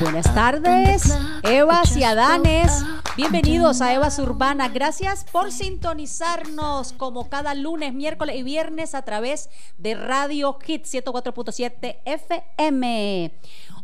Buenas tardes, Evas y Adanes. Bienvenidos a Evas Urbana. Gracias por sintonizarnos como cada lunes, miércoles y viernes a través de Radio Hit 104.7 FM.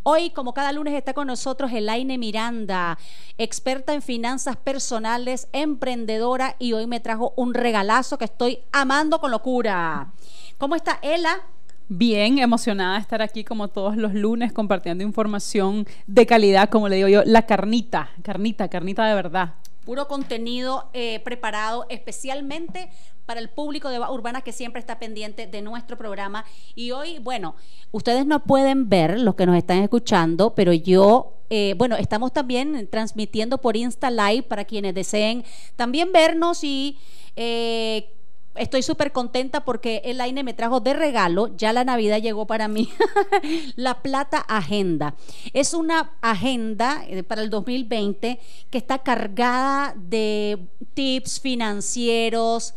Hoy, como cada lunes, está con nosotros Elaine Miranda, experta en finanzas personales, emprendedora, y hoy me trajo un regalazo que estoy amando con locura. ¿Cómo está Ela? Bien, emocionada de estar aquí como todos los lunes compartiendo información de calidad, como le digo yo, la carnita, carnita, carnita de verdad. Puro contenido eh, preparado especialmente para el público de Urbana que siempre está pendiente de nuestro programa. Y hoy, bueno, ustedes no pueden ver los que nos están escuchando, pero yo, eh, bueno, estamos también transmitiendo por Insta Live para quienes deseen también vernos y... Eh, estoy súper contenta porque el AINE me trajo de regalo, ya la Navidad llegó para mí, la Plata Agenda. Es una agenda eh, para el 2020 que está cargada de tips financieros,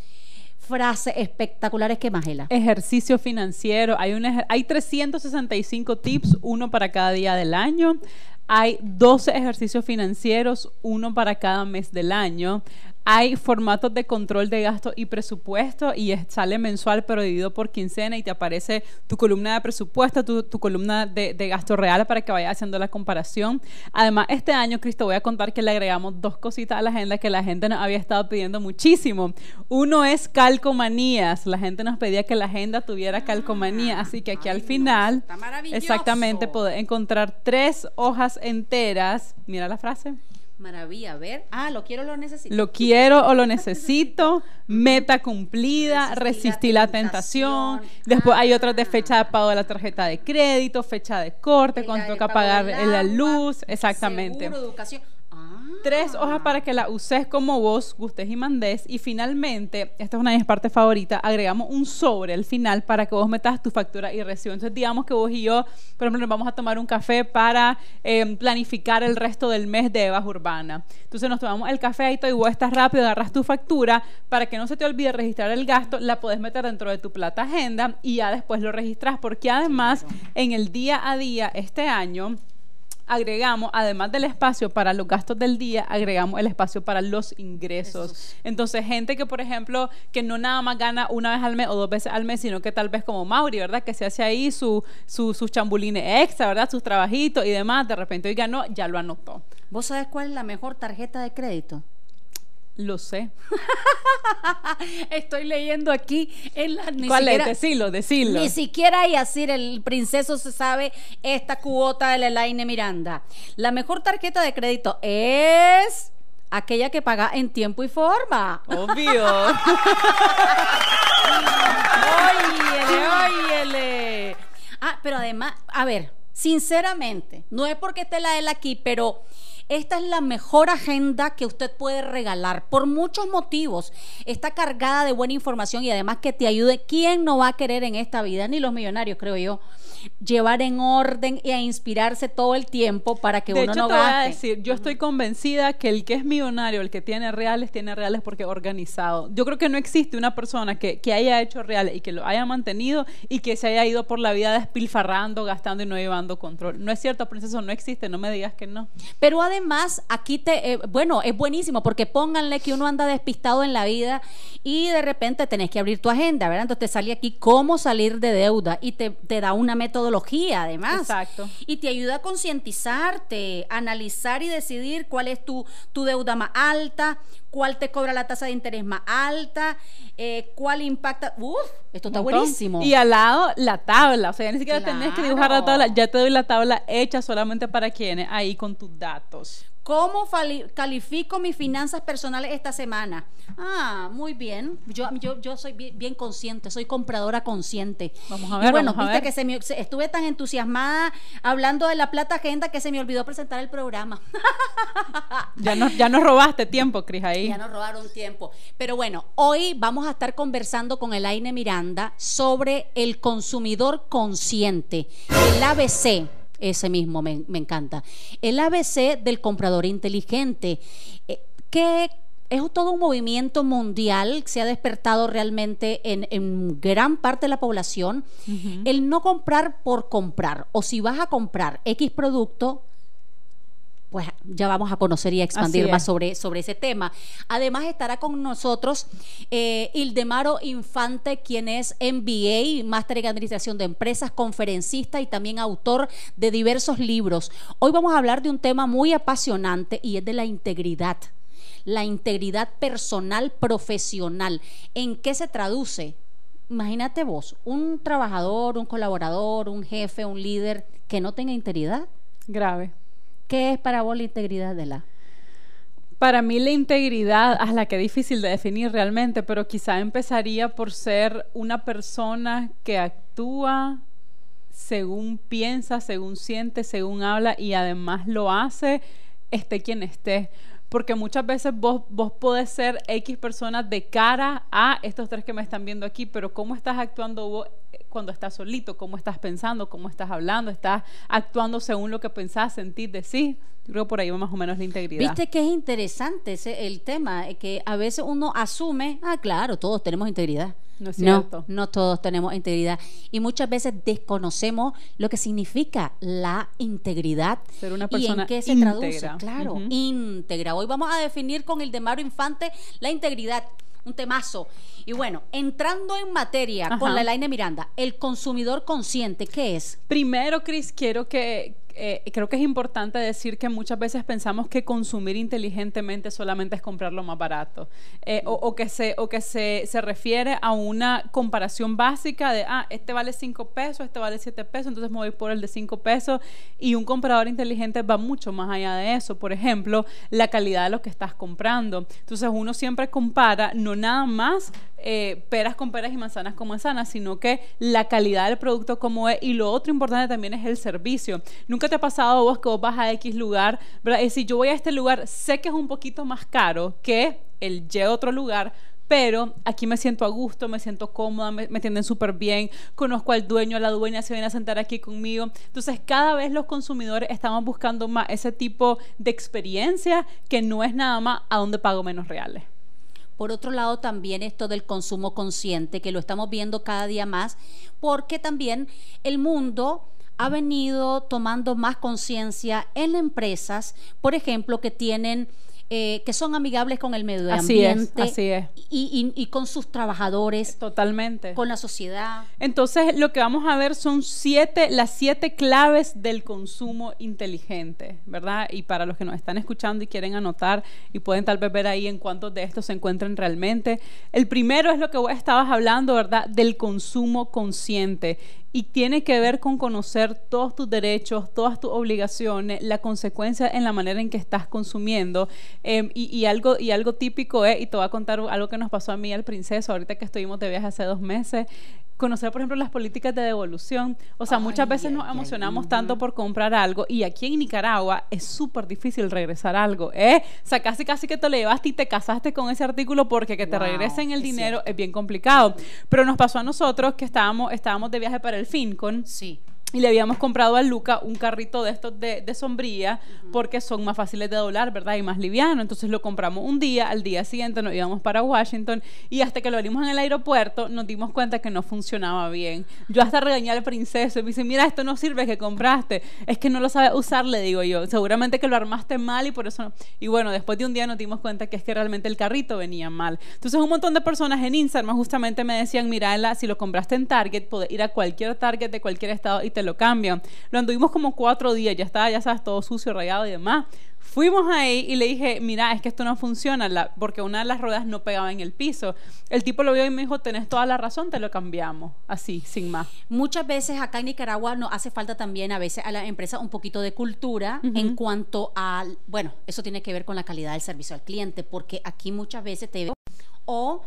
frases espectaculares que Magela. Ejercicio financiero, hay, un, hay 365 tips, uno para cada día del año. Hay 12 ejercicios financieros, uno para cada mes del año hay formatos de control de gasto y presupuesto y sale mensual pero dividido por quincena y te aparece tu columna de presupuesto, tu, columna de, gasto real para que vayas haciendo la comparación. Además, este año, Cristo, voy a contar que le agregamos dos cositas a la agenda que la gente nos había estado pidiendo muchísimo. Uno es calcomanías. La gente nos pedía que la agenda tuviera calcomanía, así que aquí al final, exactamente, puedes encontrar tres hojas enteras. Mira la frase Maravilla, a ver. Ah, lo quiero o lo necesito. Lo quiero o lo necesito. Meta cumplida, resistir, la, tentación. Después hay otras de fecha de pago de la tarjeta de crédito, fecha de corte, cuando toca pagar la luz. Exactamente. Seguro, educación tres hojas para que la uses como vos gustes y mandes. Y finalmente, esta es una de mis partes favoritas, agregamos un sobre al final para que vos metas tu factura y recibo. Entonces, digamos que vos y yo, por ejemplo, nos vamos a tomar un café para em, planificar el resto del mes de Evas Urbana. Entonces, nos tomamos el café ahí y vos estás rápido, agarras tu factura para que no se te olvide registrar el gasto, la podés meter dentro de tu plata agenda y ya después lo registras, porque además, en el día a día, este año, agregamos, además del espacio para los gastos del día, agregamos el espacio para los ingresos. Entonces, gente que, por ejemplo, que no nada más gana una vez al mes o dos veces al mes, sino que tal vez como Mauri, ¿verdad? Que se hace ahí su, su, sus chambulines extra, ¿verdad? Sus trabajitos y demás. De repente, oiga, no, ya lo anotó. ¿Vos sabés cuál es la mejor tarjeta de crédito? Lo sé. Estoy leyendo aquí en la. ¿Cuál es? Decilo, decilo. Ni siquiera Yacir, el princeso, se sabe esta cuota de Elaine Miranda. La mejor tarjeta de crédito es aquella que paga en tiempo y forma. Obvio. óyele, óyele. Ah, pero además, a ver, sinceramente, no es porque esté la él aquí, pero esta es la mejor agenda que usted puede regalar por muchos motivos. Está cargada de buena información y además que te ayude. ¿Quién no va a querer en esta vida? Ni los millonarios, creo yo llevar en orden y a inspirarse todo el tiempo para que uno no te Voy a decir, yo estoy convencida que el que es millonario, el que tiene reales, tiene reales porque organizado. Yo creo que no existe una persona que, que haya hecho reales y que lo haya mantenido y que se haya ido por la vida despilfarrando, gastando y no llevando control. No es cierto, princeso, no existe, no me digas que no. Pero además, aquí te, eh, bueno, es buenísimo porque pónganle que uno anda despistado en la vida y de repente tenés que abrir tu agenda, ¿verdad? Entonces te sale aquí cómo salir de deuda y te, te da una metodología además. Exacto. Y te ayuda a concientizarte, analizar y decidir cuál es tu, tu deuda más alta, cuál te cobra la tasa de interés más alta, eh, cuál impacta. Uf, esto está buenísimo. Y al lado la tabla, o sea, ni siquiera tenés que dibujar la tabla, ya te doy la tabla hecha solamente para quienes ahí con tus datos. ¿Cómo califico mis finanzas personales esta semana? Ah, muy bien. Yo, yo, yo soy bien, consciente, soy compradora consciente. Vamos a ver. bueno, viste que se me, estuve tan entusiasmada hablando de la plata agenda que se me olvidó presentar el programa. ya, nos, ya nos robaste tiempo, Cris, ahí. Ya nos robaron tiempo. Pero bueno, hoy vamos a estar conversando con Elaine Miranda sobre el consumidor consciente, el ABC ese mismo me, encanta. El ABC del comprador inteligente. Eh, ¿Qué es todo un movimiento mundial que se ha despertado realmente en, en gran parte de la población. El no comprar por comprar, o si vas a comprar X producto, pues ya vamos a conocer y a expandir más sobre, sobre ese tema. Además estará con nosotros eh, Ildemaro Infante, quien es MBA, Máster en Administración de Empresas, conferencista y también autor de diversos libros. Hoy vamos a hablar de un tema muy apasionante y es de la integridad. La integridad personal, profesional. ¿En qué se traduce? Imagínate vos, un trabajador, un colaborador, un jefe, un líder que no tenga integridad. Grave ¿Qué es para vos la integridad de la? Para mí la integridad es la que es difícil de definir realmente, pero quizá empezaría por ser una persona que actúa según piensa, según siente, según habla y además lo hace, esté quien esté. Porque muchas veces vos, vos podés ser X personas de cara a estos tres que me están viendo aquí, pero cómo estás actuando vos cuando estás solito, cómo estás pensando, cómo estás hablando, estás actuando según lo que pensás, sentís, decís. Creo que por ahí va más o menos la integridad. Viste que es interesante ese, el tema, eh, que a veces uno asume, ah, claro, todos tenemos integridad. No es cierto. No, todos tenemos integridad. Y muchas veces desconocemos lo que significa la integridad. Ser una persona y en qué se traduce. Claro, íntegra. Hoy vamos a definir con el de Maro Infante la integridad un temazo. Y bueno, entrando en materia con la Laine Miranda, el consumidor consciente, ¿qué es? Primero, Cris, quiero que, eh, creo que es importante decir que muchas veces pensamos que consumir inteligentemente solamente es comprar lo más barato eh, o, que, se, o que se, se, refiere a una comparación básica de, ah, este vale 5 pesos, este vale 7 pesos, entonces me voy por el de 5 pesos y un comprador inteligente va mucho más allá de eso. Por ejemplo, la calidad de lo que estás comprando. Entonces uno siempre compara no nada más eh, peras con peras y manzanas con manzanas, sino que la calidad del producto como es. Y lo otro importante también es el servicio. Nunca te ha pasado vos que vos vas a X lugar, ¿verdad? Yo voy a este lugar, sé que es un poquito más caro que el Y otro lugar, pero aquí me siento a gusto, me siento cómoda, me, me atienden súper bien, conozco al dueño, a la dueña se viene a sentar aquí conmigo. Entonces, cada vez los consumidores estamos buscando más ese tipo de experiencia que no es nada más a donde pago menos reales. Por otro lado, también esto del consumo consciente, que lo estamos viendo cada día más, porque también el mundo ha venido tomando más conciencia en empresas, por ejemplo, que tienen eh, que son amigables con el medio ambiente así es. Y, con sus trabajadores. Totalmente. Con la sociedad. Entonces, lo que vamos a ver son siete, las siete claves del consumo inteligente, ¿verdad? Y para los que nos están escuchando y quieren anotar y pueden tal vez ver ahí en cuántos de estos se encuentran realmente. El primero es lo que vos estabas hablando, ¿verdad? Del consumo consciente y tiene que ver con conocer todos tus derechos, todas tus obligaciones, la consecuencia en la manera en que estás consumiendo. Em, y, algo, y algo típico es, y te voy a contar algo que nos pasó a mí al princeso, ahorita que estuvimos de viaje hace dos meses, conocer, por ejemplo, las políticas de devolución. O sea, muchas veces nos emocionamos tanto por comprar algo y aquí en Nicaragua es súper difícil regresar algo. ¿eh? O sea, casi casi que te lo llevaste y te casaste con ese artículo porque que te regresen el dinero es bien complicado. Pero nos pasó a nosotros que estábamos, estábamos de viaje para el FinCon. Sí y le habíamos comprado a Luca un carrito de estos de, de sombría porque son más fáciles de doblar, ¿verdad? Y más liviano. Entonces lo compramos un día, al día siguiente nos íbamos para Washington y hasta que lo venimos en el aeropuerto nos dimos cuenta que no funcionaba bien. Yo hasta regañé al princeso y me dice, mira, esto no sirve que compraste. Es que no lo sabes usar, le digo yo. Seguramente que lo armaste mal y por eso no. Y bueno, después de un día nos dimos cuenta que es que realmente el carrito venía mal. Entonces un montón de personas en Instagram justamente me decían, mira, si lo compraste en Target, puedes ir a cualquier Target de cualquier estado y te lo cambian. Lo anduvimos como cuatro días, ya estaba, ya sabes, todo sucio, rayado y demás. Fuimos ahí y le dije, mira, es que esto no funciona, porque una de las ruedas no pegaba en el piso. El tipo lo vio y me dijo, tenés toda la razón, te lo cambiamos, así, sin más. Muchas veces acá en Nicaragua nos hace falta también a veces a la empresa un poquito de cultura en cuanto al, bueno, eso tiene que ver con la calidad del servicio al cliente, porque aquí muchas veces te o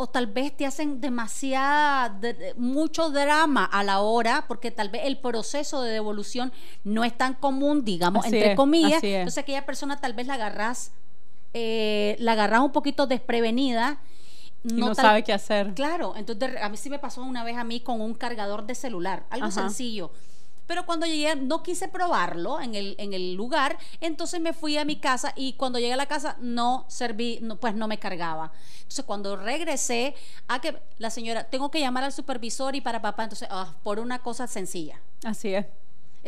o tal vez te hacen demasiada, mucho drama a la hora, porque tal vez el proceso de devolución no es tan común, digamos, entre comillas. Entonces aquella persona tal vez la agarras, eh, la agarras un poquito desprevenida. No, sabe qué hacer. Claro, entonces a mí sí me pasó una vez a mí con un cargador de celular, algo sencillo Pero cuando llegué, no quise probarlo en el, en el lugar, entonces me fui a mi casa y cuando llegué a la casa no serví, no, pues no me cargaba. Entonces cuando regresé, a que la señora, tengo que llamar al supervisor y para papá, entonces, ah, por una cosa sencilla. Así es.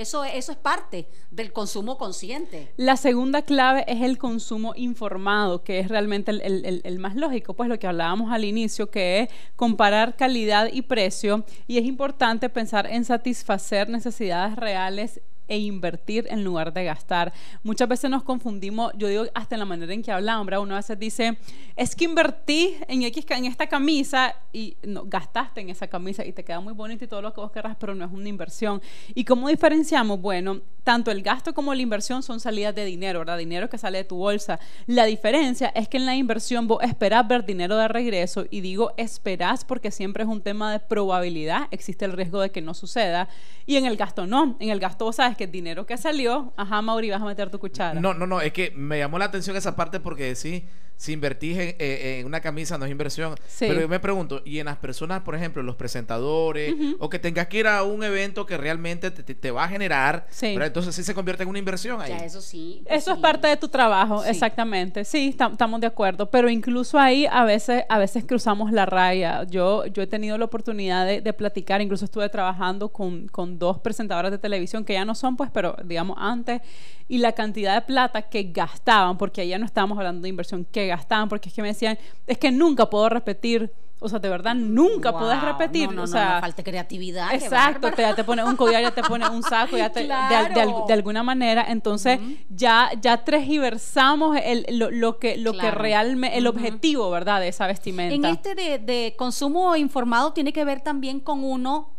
Eso, eso es parte del consumo consciente. La segunda clave es el consumo informado, que es realmente el, el- más lógico, pues lo que hablábamos al inicio, que es comparar calidad y precio, y es importante pensar en satisfacer necesidades reales e invertir en lugar de gastar. Muchas veces nos confundimos, yo digo hasta en la manera en que hablamos, ¿verdad? Uno a veces dice, es que invertí en, X, en esta camisa y no, gastaste en esa camisa y te queda muy bonito y todo lo que vos querrás, pero no es una inversión. ¿Y cómo diferenciamos? Bueno, tanto el gasto como la inversión son salidas de dinero, ¿verdad? Dinero que sale de tu bolsa. La diferencia es que en la inversión vos esperás ver dinero de regreso y digo esperás porque siempre es un tema de probabilidad, existe el riesgo de que no suceda. Y en el gasto no, en el gasto vos sabes que el dinero que salió, ajá, Mauri, vas a meter tu cuchara. No, no, no, es que me llamó la atención esa parte porque sí, si invertís en, eh, en una camisa no es inversión. Sí. Pero yo me pregunto, y en las personas, por ejemplo, los presentadores, o que tengas que ir a un evento que realmente te, te- te va a generar, Sí. ¿verdad? entonces sí se convierte en una inversión ahí. Ya, eso sí. pues Eso es parte de tu trabajo, Sí. exactamente. Sí, tam- estamos de acuerdo. Pero incluso ahí a veces, a veces cruzamos la raya. Yo, yo he tenido la oportunidad de, de platicar, incluso estuve trabajando con, con dos presentadoras de televisión que ya no son, pues, pero digamos antes, y la cantidad de plata que gastaban, porque ya no estábamos hablando de inversión, que gastaban, porque es que me decían, es que nunca puedo repetir. O sea, de verdad, nunca Wow, puedes repetir. No, no, o sea, no, falta creatividad. Exacto, te, ya te pone un collar, ya te pone un saco, ya te, de- de, alguna manera. Entonces, ya, ya transgiversamos el, lo, lo que, lo que realmente, el objetivo, ¿verdad?, de esa vestimenta. En este de, de consumo informado tiene que ver también con uno,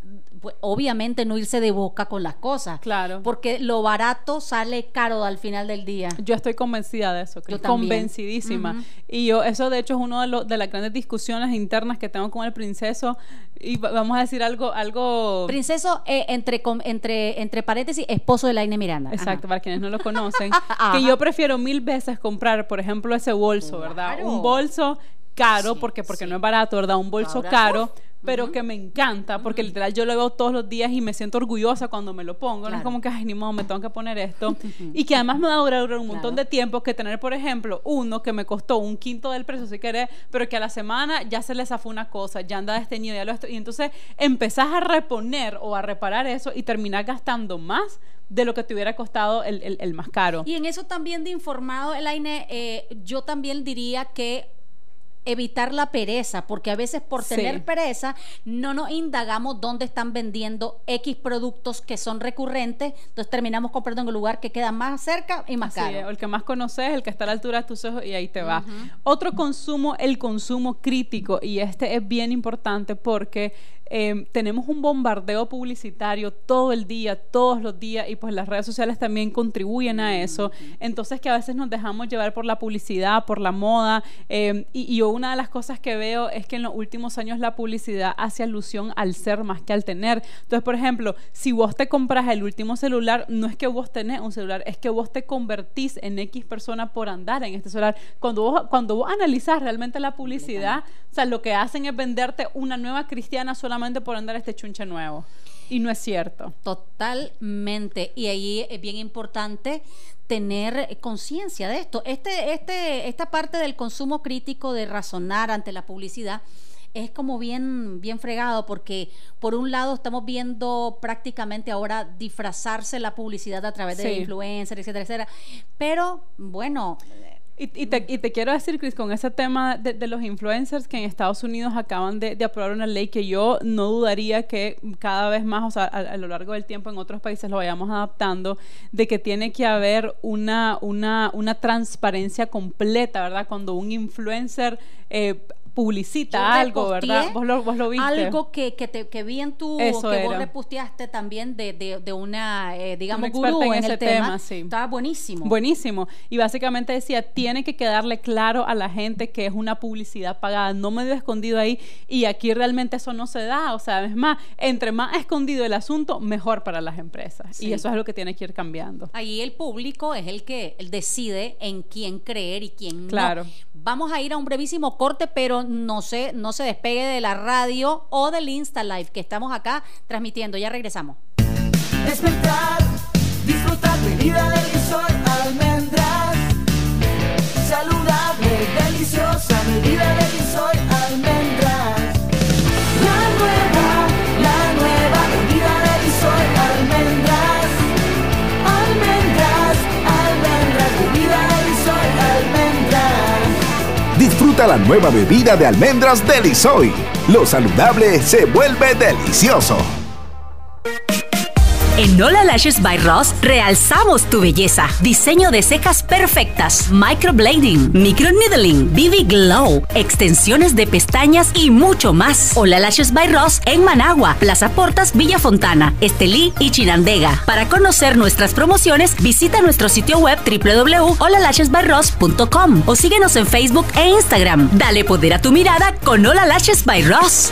obviamente no irse de boca con las cosas. Claro. Porque lo barato sale caro al final del día. Yo estoy convencida de eso, Cris, Yo también. convencidísima. Y yo, eso de hecho es uno de, de las grandes discusiones internas que tengo con el princeso. Y va- vamos a decir algo, algo Princeso, eh, entre, entre, entre paréntesis, esposo de Laine Miranda. Ajá. Exacto, para quienes no lo conocen, que yo prefiero mil veces comprar, por ejemplo, ese bolso, ¿verdad? Claro. Un bolso caro, Sí, porque, porque sí. no es barato, ¿verdad? Un bolso Ahora, caro, uf, pero que me encanta, porque literal yo lo veo todos los días y me siento orgullosa cuando me lo pongo. No es como que, ay, ni modo, me tengo que poner esto. y que además me va a durar, durar un montón de tiempo que tener, por ejemplo, uno que me costó un quinto del precio, si querés, pero que a la semana ya se le zafó una cosa, ya anda desteñido, ya lo esto. Y entonces empezás a reponer o a reparar eso y terminás gastando más de lo que te hubiera costado el, el- el más caro. Y en eso también de informado, Elaine, eh, yo también diría que evitar la pereza, porque a veces por Sí. tener pereza no nos indagamos dónde están vendiendo X productos que son recurrentes, entonces terminamos comprando en el lugar que queda más cerca y más Así es, caro. el que más conoces, el que está a la altura de tus ojos y ahí te va. Otro consumo, el consumo crítico, y este es bien importante porque eh, tenemos un bombardeo publicitario todo el día, todos los días, y pues las redes sociales también contribuyen a eso. Entonces que a veces nos dejamos llevar por la publicidad, por la moda, eh, y, y yo una de las cosas que veo es que en los últimos años la publicidad hace alusión al ser más que al tener. Entonces, por ejemplo, si vos te compras el último celular, no es que vos tenés un celular, es que vos te convertís en X persona por andar en este celular. Cuando vos, cuando vos analizás realmente la publicidad, o sea, lo que hacen es venderte una nueva cristiana solamente por andar este chunche nuevo. Y no es cierto. Totalmente. Y ahí es bien importante tener conciencia de esto. Este, este, esta parte del consumo crítico, de razonar ante la publicidad, es como bien, bien fregado, porque por un lado estamos viendo prácticamente ahora disfrazarse la publicidad a través de Sí. influencers, etcétera, etcétera. Pero bueno, Y, te, y te quiero decir, Chris, con ese tema de, de los influencers que en Estados Unidos acaban de, de aprobar una ley que yo no dudaría que cada vez más, o sea, a, a lo largo del tiempo en otros países lo vayamos adaptando, de que tiene que haber una, una, una transparencia completa, ¿verdad? Cuando un influencer eh, publicita Yo algo, ¿verdad? Vos lo, vos lo viste. Algo que, que, te, que vi en tu, Eso que vos reposteaste también de, de, de una, eh, digamos, experta gurú en en, ese el tema. tema, sí. Estaba buenísimo. Buenísimo. Y básicamente decía, tiene que quedarle claro a la gente que es una publicidad pagada, no medio escondido ahí. Y aquí realmente eso no se da. O sea, es más, entre más escondido el asunto, mejor para las empresas. Sí. Y eso es lo que tiene que ir cambiando. Ahí el público es el que decide en quién creer y quién Claro. no. Vamos a ir a un brevísimo corte, pero no se, no se despegue de la radio o del Insta Live que estamos acá transmitiendo. Ya regresamos. despertar, disfrutar mi vida de soy almendras. Saludable, deliciosa, mi vida de soy almendras. La nueva bebida de almendras Delisoy. Lo saludable se vuelve delicioso. En Nola Lashes by Ross realzamos tu belleza. Diseño de cejas perfectas, microblading, microneedling, BB Glow, extensiones de pestañas y mucho más. Hola Lashes by Ross en Managua, Plaza Portas, Villa Fontana, Estelí y Chinandega. Para conocer nuestras promociones, visita nuestro sitio web www.holalashesbyross.com o síguenos en Facebook e Instagram. Dale poder a tu mirada con Hola Lashes by Ross.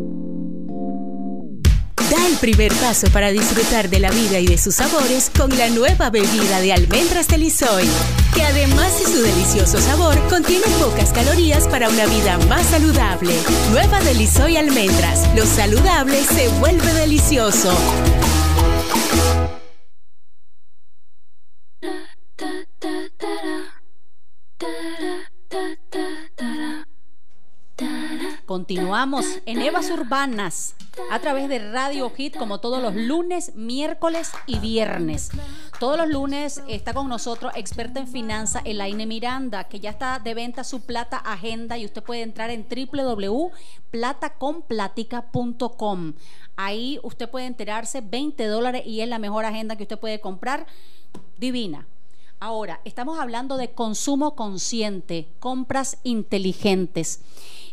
Primer paso para disfrutar de la vida y de sus sabores con la nueva bebida de almendras de Lisoy, que además de su delicioso sabor, contiene pocas calorías para una vida más saludable. Nueva de Lisoy Almendras. Lo saludable se vuelve delicioso. Continuamos en Evas Urbanas a través de Radio Hit como todos los lunes, miércoles y viernes. Todos los lunes está con nosotros experta en finanzas Elaine Miranda, que ya está de venta su plata agenda y usted puede entrar en www.plataconplatica.com. Ahí usted puede enterarse 20 dólares y es la mejor agenda que usted puede comprar. Divina. Ahora, estamos hablando de consumo consciente, compras inteligentes.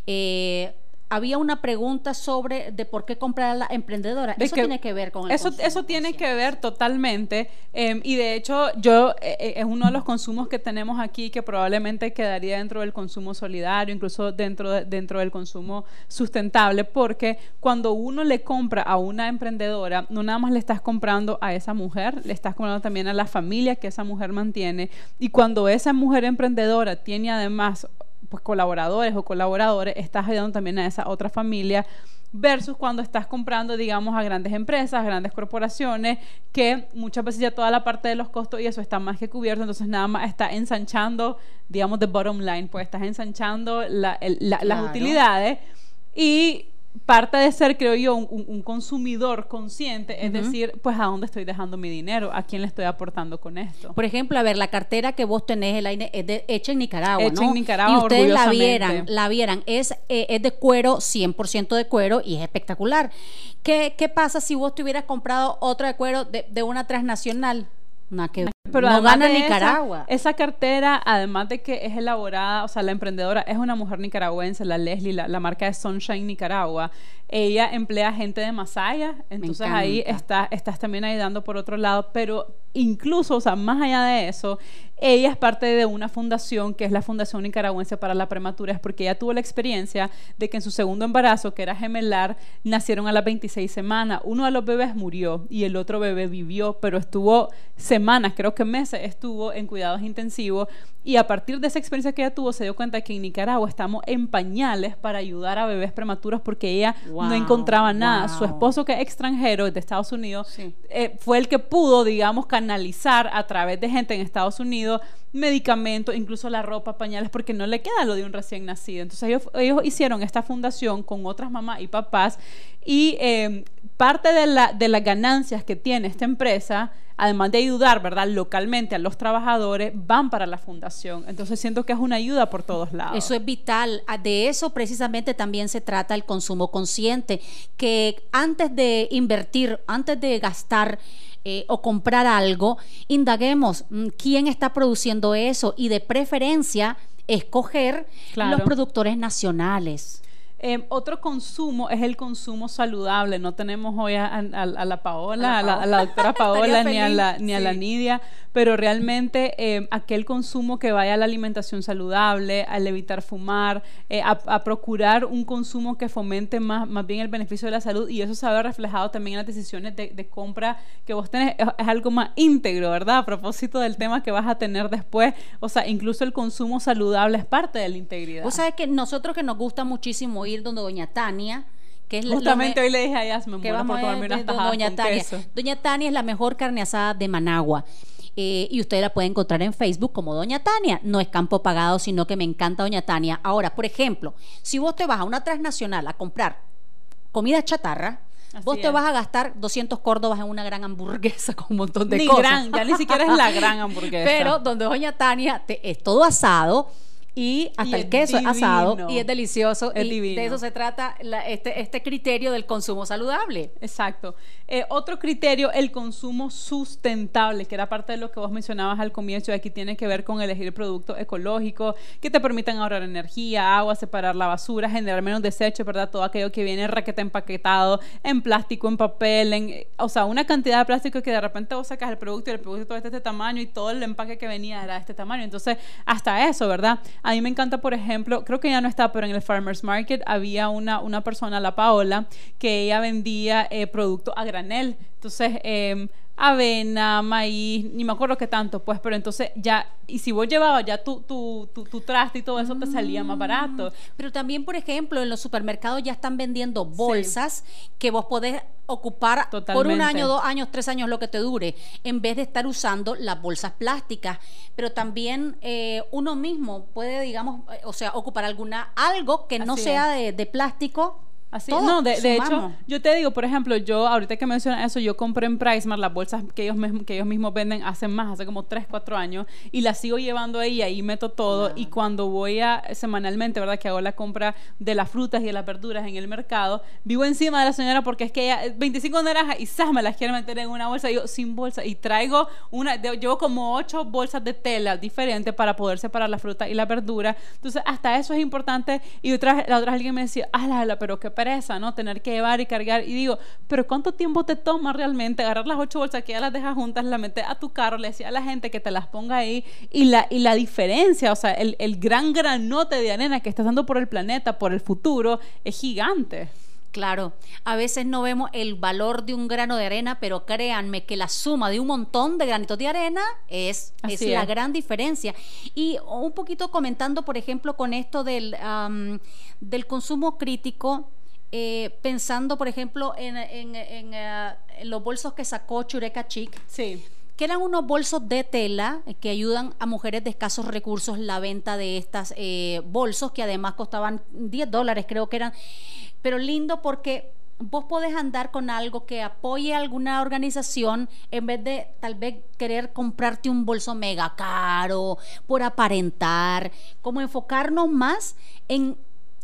Eh, había una pregunta sobre de por qué comprar a la emprendedora. De Eso que- tiene que ver con el eso, consumo eso tiene que ver totalmente. eh, y de hecho, yo eh, eh, es uno de los consumos que tenemos aquí que probablemente quedaría dentro del consumo solidario, incluso dentro, de- dentro del consumo sustentable, porque cuando uno le compra a una emprendedora, no nada más le estás comprando a esa mujer, le estás comprando también a la familia que esa mujer mantiene. Y cuando esa mujer emprendedora tiene además pues colaboradores o colaboradores, estás ayudando también a esa otra familia versus cuando estás comprando, digamos, a grandes empresas, a grandes corporaciones, que muchas veces ya toda la parte de los costos y eso está más que cubierto, entonces nada más está ensanchando, digamos, the bottom line, pues estás ensanchando la- el- la- las utilidades y parte de ser, creo yo, un, consumidor consciente, es decir, pues a dónde estoy dejando mi dinero, a quién le estoy aportando con esto. Por ejemplo, a ver, la cartera que vos tenés, Elaine, es de, hecha en Nicaragua, Hecha ¿no? en Nicaragua, Y ustedes la vieran, la vieran, es, eh, es de cuero, 100% de cuero y es espectacular. ¿Qué, ¿Qué pasa si vos te hubieras comprado otra de cuero de, de una transnacional? Nada que Pero no gana de esa- Nicaragua. Esa, cartera, además de que es elaborada, o sea, la emprendedora es una mujer nicaragüense, la Leslie, la, la marca de Sunshine Nicaragua. Ella emplea gente de Masaya, entonces ahí está, estás también ayudando por otro lado, pero incluso, o sea, más allá de eso, ella es parte de una fundación que es la Fundación Nicaragüense para la Prematura, es porque ella tuvo la experiencia de que en su segundo embarazo, que era gemelar, nacieron a las 26 semanas. Uno de los bebés murió y el otro bebé vivió, pero estuvo semanas, creo que meses, estuvo en cuidados intensivos. Y a partir de esa experiencia que ella tuvo, se dio cuenta que en Nicaragua estamos en pañales para ayudar a bebés prematuros porque ella Wow, no encontraba nada. Su esposo, que es extranjero, es de Estados Unidos, Sí. eh, fue el que pudo, digamos, canalizar a través de gente en Estados Unidos medicamentos, incluso la ropa, pañales, porque no le queda lo de un recién nacido. Entonces ellos, ellos hicieron esta fundación con otras mamás y papás y eh, parte de, la, de las ganancias que tiene esta empresa, además de ayudar, ¿verdad?, localmente a los trabajadores, van para la fundación. Entonces siento que es una ayuda por todos lados. Eso es vital. Ah, De eso precisamente también se trata el consumo consciente, que antes de invertir, antes de gastar eh, o comprar algo, indaguemos mm, quién está produciendo eso y de preferencia escoger Claro. los productores nacionales. Eh, otro consumo es el consumo saludable. No tenemos hoy a, a- a la Paola, a la, a la doctora Paola, ni a la, ni a la. Nidia, pero realmente eh, aquel consumo que vaya a la alimentación saludable, al evitar fumar, eh, a, a procurar un consumo que fomente más, más bien el beneficio de la salud y eso se ve reflejado también en las decisiones de, de compra que vos tenés. Es, es algo más íntegro, ¿verdad? A propósito del tema que vas a tener después. O sea, incluso el consumo saludable es parte de la integridad. Vos sabés que nosotros que nos gusta muchísimo ir donde Doña Tania, que es Justamente me- hoy le dije a me que vamos por comerme unas tajadas Doña con Tania. queso. Doña Tania es la mejor carne asada de Managua. eh, y usted la puede encontrar en Facebook como Doña Tania. No es campo pagado, sino que me encanta Doña Tania. Ahora, por ejemplo, si vos te vas a una transnacional a comprar comida chatarra, Así vos te vas a gastar 200 córdobas en una gran hamburguesa con un montón de Ni cosas. gran, ya ni siquiera es la gran hamburguesa. Pero donde Doña Tania te- es todo asado y hasta Y el es queso es asado y es delicioso. Es y divino. de eso se trata la- este, este criterio del consumo saludable. Exacto. Eh, otro criterio, el consumo sustentable, que era parte de lo que vos mencionabas al comienzo, y aquí tiene que ver con elegir productos ecológicos que te permitan ahorrar energía, agua, separar la basura, generar menos desechos, ¿verdad? Todo aquello que viene raqueta empaquetado en plástico, en papel, en, o sea, una cantidad de plástico que de repente vos sacas el producto y el producto es de este tamaño y todo el empaque que venía era de este tamaño. Entonces, hasta eso, ¿verdad? A mí me encanta, por ejemplo, creo que ya no está, pero en el Farmers Market había una, una persona, la Paola, que ella vendía eh, productos a granel. Entonces, eh, avena, maíz, ni me acuerdo qué tanto, pues, pero entonces ya, y si vos llevabas ya tu, tu, tu, tu traste y todo eso, te salía más barato. Pero también, por ejemplo, en los supermercados ya están vendiendo bolsas que vos podés ocupar por un año, dos años, tres años, lo que te dure, en vez de estar usando las bolsas plásticas. Pero también eh, uno mismo puede, digamos, eh, o sea, ocupar alguna algo que no sea de, de plástico. Así, Todo no, de, de hecho, yo te digo, por ejemplo, yo ahorita que mencionas eso, yo compré en PriceMart las bolsas que ellos, que ellos mismos venden hace más, hace como 3, 4 años, y las sigo llevando ahí, ahí meto todo, y cuando voy a, semanalmente, ¿verdad? Que hago la compra de las frutas y de las verduras en el mercado, vivo encima de la señora porque es que ella, eh, 25 naranjas, y ¡zas! me las quiere meter en una bolsa, y yo sin bolsa, y traigo una, de- llevo como 8 bolsas de tela diferentes para poder separar la fruta y la verdura, entonces hasta eso es importante, y otra, la otra alguien me decía, ah, la, pero qué pereza, ¿no? Tener que llevar y cargar. Y digo, pero ¿cuánto tiempo te toma realmente agarrar las ocho bolsas que ya las dejas juntas, las metes a tu carro, le decía a la gente que te las ponga ahí? Y la, y la diferencia, o sea, el, el gran granote de arena que estás dando por el planeta, por el futuro, es gigante. Claro, a veces no vemos el valor de un grano de arena, pero créanme que la suma de un montón de granitos de arena es, es Así la es. gran diferencia. Y un poquito comentando, por ejemplo, con esto del, am, del consumo crítico, eh, pensando, por ejemplo, en, en- en, eh, en los bolsos que sacó Chureca Chic, Sí. que eran unos bolsos de tela eh, que ayudan a mujeres de escasos recursos la venta de estas eh, bolsos que además costaban 10 dólares creo que eran. Pero lindo porque vos podés andar con algo que apoye a alguna organización en vez de tal vez querer comprarte un bolso mega caro por aparentar. Como enfocarnos más en,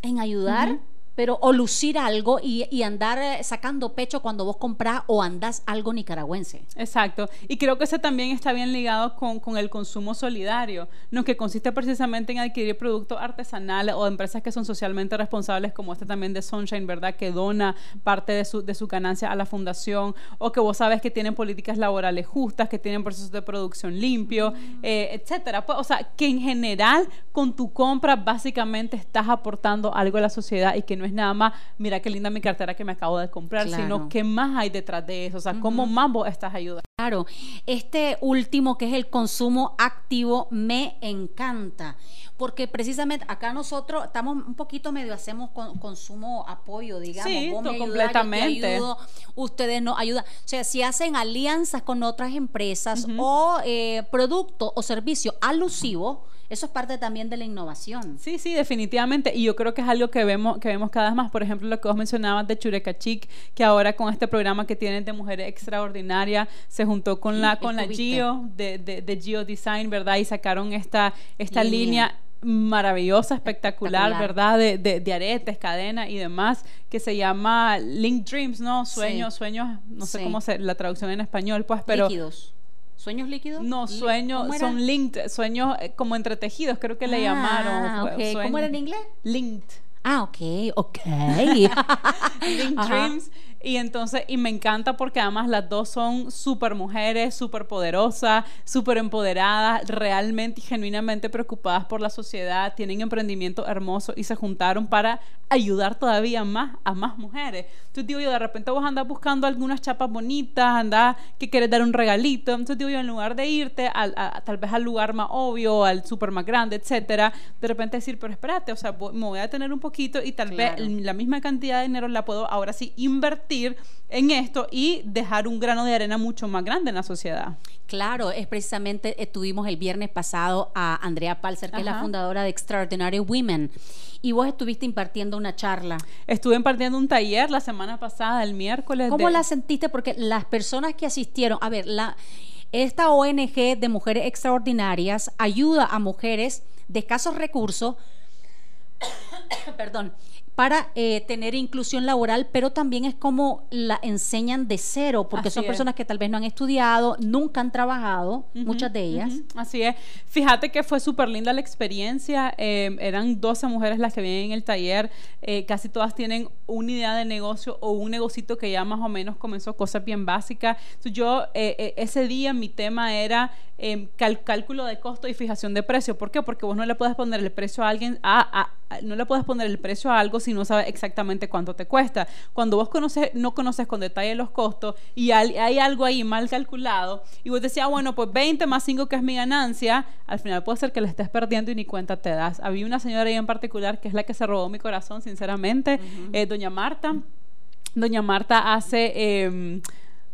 en ayudar pero o lucir algo y, y andar eh, sacando pecho cuando vos comprás o andás algo nicaragüense Exacto. Y creo que ese también está bien ligado con, con el consumo solidario, ¿no? que consiste precisamente en adquirir productos artesanales o empresas que son socialmente responsables, como este también de Sunshine, ¿verdad? Que dona parte de su, de su ganancia a la fundación, o que vos sabes que tienen políticas laborales justas, que tienen procesos de producción limpio, eh, etcétera. Pues, o sea, que en general con tu compra básicamente estás aportando algo a la sociedad y que no es nada más, mira qué linda mi cartera que me acabo de comprar, Claro. sino qué más hay detrás de eso, o sea, cómo más vos estás ayudando. Claro, este último que es el consumo activo me encanta, porque precisamente acá nosotros estamos un poquito medio hacemos con- consumo apoyo, digamos, Sí, vos me ayudás, yo te completamente. ayudo, ustedes no ayudan, o sea, si hacen alianzas con otras empresas o eh, producto o servicio alusivo, eso es parte también de la innovación. Sí, sí, definitivamente. Y yo creo que es algo que vemos, que vemos cada vez más. Por ejemplo, lo que vos mencionabas de Chureca Chic, que ahora con este programa que tienen de Mujeres Extraordinarias, se juntó con la, con la. Gio de, de, de Gio Design, ¿verdad? Y sacaron esta, esta Línea. línea maravillosa, espectacular, Espectacular. ¿verdad? De, de, de aretes, cadenas y demás, que se llama Link Dreams, ¿no? Sí. Sueños, sueños, no sé cómo se la traducción en español, pues, pero... líquidos. ¿Sueños líquidos? No, sueños, son linked, sueños eh, como entretejidos, creo que le Ah, llamaron. fue- ¿Cómo era en inglés? Linked. Ah, ok, ok. Ajá. Dreams. Y entonces, y me encanta porque además las dos son súper mujeres, súper poderosas, súper empoderadas, realmente y genuinamente preocupadas por la sociedad, tienen emprendimiento hermoso y se juntaron para ayudar todavía más a más mujeres. Entonces digo yo, de repente vos andás buscando algunas chapas bonitas, andás que quieres dar un regalito, entonces digo yo, en lugar de irte al, a- tal vez al lugar más obvio, al súper más grande, etcétera, de repente decir, pero espérate, o sea, voy- me voy a tener un poquito y tal Claro. vez la misma cantidad de dinero la puedo ahora sí invertir en esto y dejar un grano de arena mucho más grande en la sociedad. Claro, es precisamente, eh, tuvimos el viernes pasado a Andrea Palser, que es la fundadora de Extraordinary Women, y vos estuviste impartiendo una charla. Estuve impartiendo un taller la semana pasada, el miércoles. ¿Cómo de- la sentiste? Porque las personas que asistieron, a ver, la, esta ONG de mujeres extraordinarias ayuda a mujeres de escasos recursos, perdón, para eh, tener inclusión laboral, pero también es como la enseñan de cero, porque Así son es. personas que tal vez no han estudiado, nunca han trabajado, muchas de ellas. Así es. Fíjate que fue súper linda la experiencia. eh, eran 12 mujeres las que vienen en el taller. eh, casi todas tienen una idea de negocio o un negocito que ya más o menos comenzó cosas bien básicas. Entonces, yo eh, eh, ese día mi tema era eh, cal- cálculo de costo y fijación de precio. ¿Por qué? Porque vos no le puedes poner el precio a alguien, a- a- no le puedes poner el precio a algo si no sabes exactamente cuánto te cuesta. Cuando vos conoces, no conoces con detalle los costos y hay, hay algo ahí mal calculado y vos decías, bueno, pues 20 más 5 que es mi ganancia, al final puede ser que le estés perdiendo y ni cuenta te das. Había una señora ahí en particular que es la que se robó mi corazón, sinceramente, eh, doña Marta. Doña Marta hace, eh,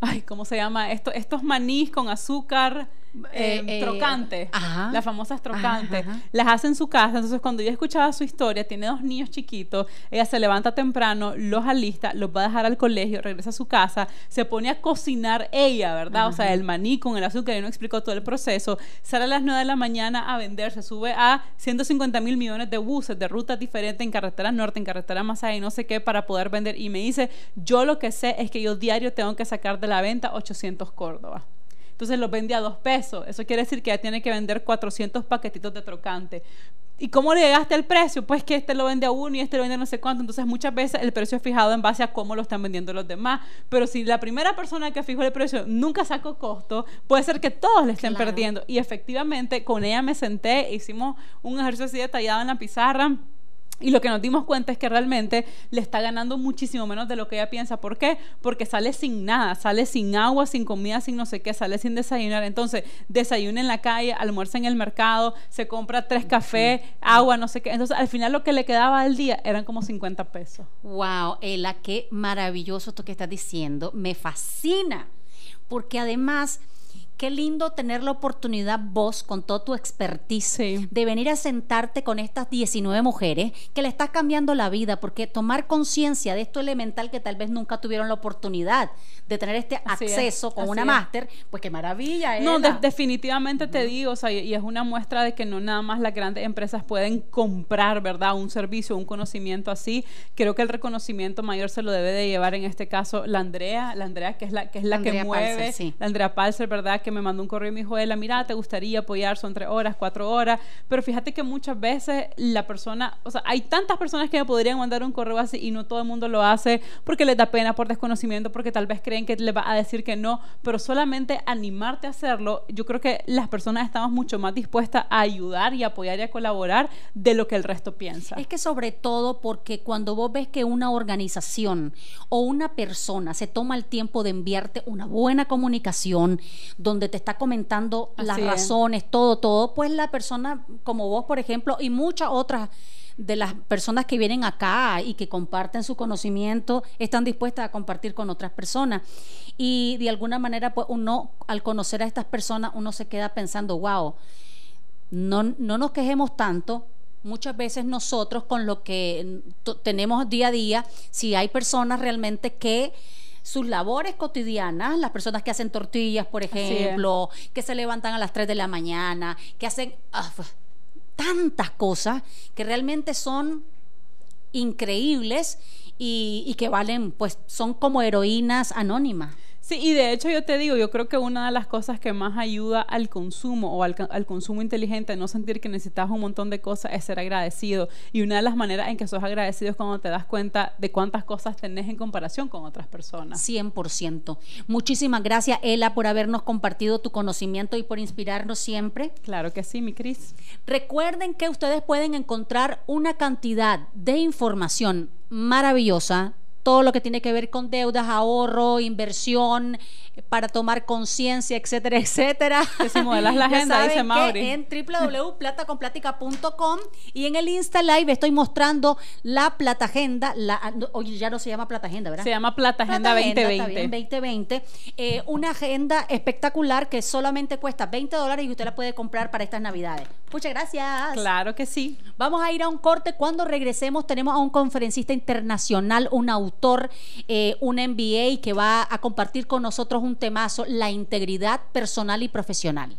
ay, ¿cómo se llama? Esto, estos manís con azúcar. Eh, Eh, eh, trocante, ajá. las famosas trocantes, Ajá, ajá. las hace en su casa. Entonces, cuando yo escuchaba su historia, tiene dos niños chiquitos, ella se levanta temprano, los alista, los va a dejar al colegio, regresa a su casa, se pone a cocinar ella, ¿verdad? O sea, el maní con el azúcar, y no explicó todo el proceso, sale a las 9 de la mañana a vender, se sube a 150 mil millones de buses, de rutas diferentes en carretera norte, en carretera más allá y no sé qué, para poder vender. Y me dice, yo lo que sé es que yo diario tengo que sacar de la venta 800 Córdoba. Entonces los vende a dos pesos. Eso quiere decir que ya tiene que vender 400 paquetitos de trocante. ¿Y cómo le llegaste al precio? Pues que este lo vende a uno y este lo vende a no sé cuánto. Entonces muchas veces el precio es fijado en base a cómo lo están vendiendo los demás. Pero si la primera persona que fijó el precio nunca sacó costo, puede ser que todos le estén Claro. perdiendo. Y efectivamente con ella me senté, hicimos un ejercicio así detallado en la pizarra. Y lo que nos dimos cuenta es que realmente le está ganando muchísimo menos de lo que ella piensa. ¿Por qué? Porque sale sin nada, sale sin agua, sin comida, sin no sé qué, sale sin desayunar. Entonces, desayuna en la calle, almuerza en el mercado, se compra tres cafés, agua, no sé qué. Entonces, al final lo que le quedaba al día eran como 50 pesos. Wow, Ela, qué maravilloso esto que estás diciendo. Me fascina. Porque además, qué lindo tener la oportunidad vos, con toda tu expertise, Sí. de venir a sentarte con estas 19 mujeres que le estás cambiando la vida. Porque tomar conciencia de esto elemental que tal vez nunca tuvieron la oportunidad de tener este Así es, acceso con una máster, pues qué maravilla. No, Ela. de- definitivamente te digo, o sea, y- es una muestra de que no nada más las grandes empresas pueden comprar, ¿verdad? Un servicio, un conocimiento así. Creo que el reconocimiento mayor se lo debe de llevar en este caso la Andrea, la Andrea que es la que es la que mueve, Palser, sí. la Andrea Palser, ¿verdad? Que me mandó un correo y me dijo, Ela, mira, te gustaría apoyar, son tres horas, cuatro horas, pero fíjate que muchas veces la persona, o sea, hay tantas personas que me podrían mandar un correo así y no todo el mundo lo hace porque les da pena por desconocimiento, porque tal vez creen que le va a decir que no, pero solamente animarte a hacerlo, yo creo que las personas estamos mucho más dispuestas a ayudar y apoyar y a colaborar de lo que el resto piensa. Es que sobre todo porque cuando vos ves que una organización o una persona se toma el tiempo de enviarte una buena comunicación donde te está comentando Así las es. razones, todo, todo, pues la persona como vos, por ejemplo, y muchas otras de las personas que vienen acá y que comparten su conocimiento están dispuestas a compartir con otras personas y de alguna manera pues uno al conocer a estas personas uno se queda pensando wow no, no nos quejemos tanto. Muchas veces nosotros con lo que to- tenemos día a día, si hay personas realmente que sus labores cotidianas, las personas que hacen tortillas, por es. ejemplo, que se levantan a las 3 de la mañana, que hacen ah, tantas cosas que realmente son increíbles y, y que valen, pues son como heroínas anónimas. Sí, y de hecho yo te digo, yo creo que una de las cosas que más ayuda al consumo o al, al consumo inteligente, no sentir que necesitas un montón de cosas, es ser agradecido. Y una de las maneras en que sos agradecido es cuando te das cuenta de cuántas cosas tenés en comparación con otras personas. 100%. Muchísimas gracias, Ela, por habernos compartido tu conocimiento y por inspirarnos siempre. Claro que sí, mi Cris. Recuerden que ustedes pueden encontrar una cantidad de información maravillosa, todo lo que tiene que ver con deudas, ahorro, inversión, para tomar conciencia, etcétera, etcétera. Que si modelas la agenda, dice Mauri. En www.plataconplatica.com y en el Insta Live estoy mostrando la Plata Agenda, la, oye, ya no se llama Plata Agenda, ¿verdad? Se llama Plata Agenda Plata Agenda, 2020. está bien, 2020. Eh, una agenda espectacular que solamente cuesta 20 dólares y usted la puede comprar para estas navidades. Muchas gracias. Claro que sí. Vamos a ir a un corte. Cuando regresemos tenemos a un conferencista internacional, un autor, eh, un MBA que va a compartir con nosotros un temazo, la integridad personal y profesional.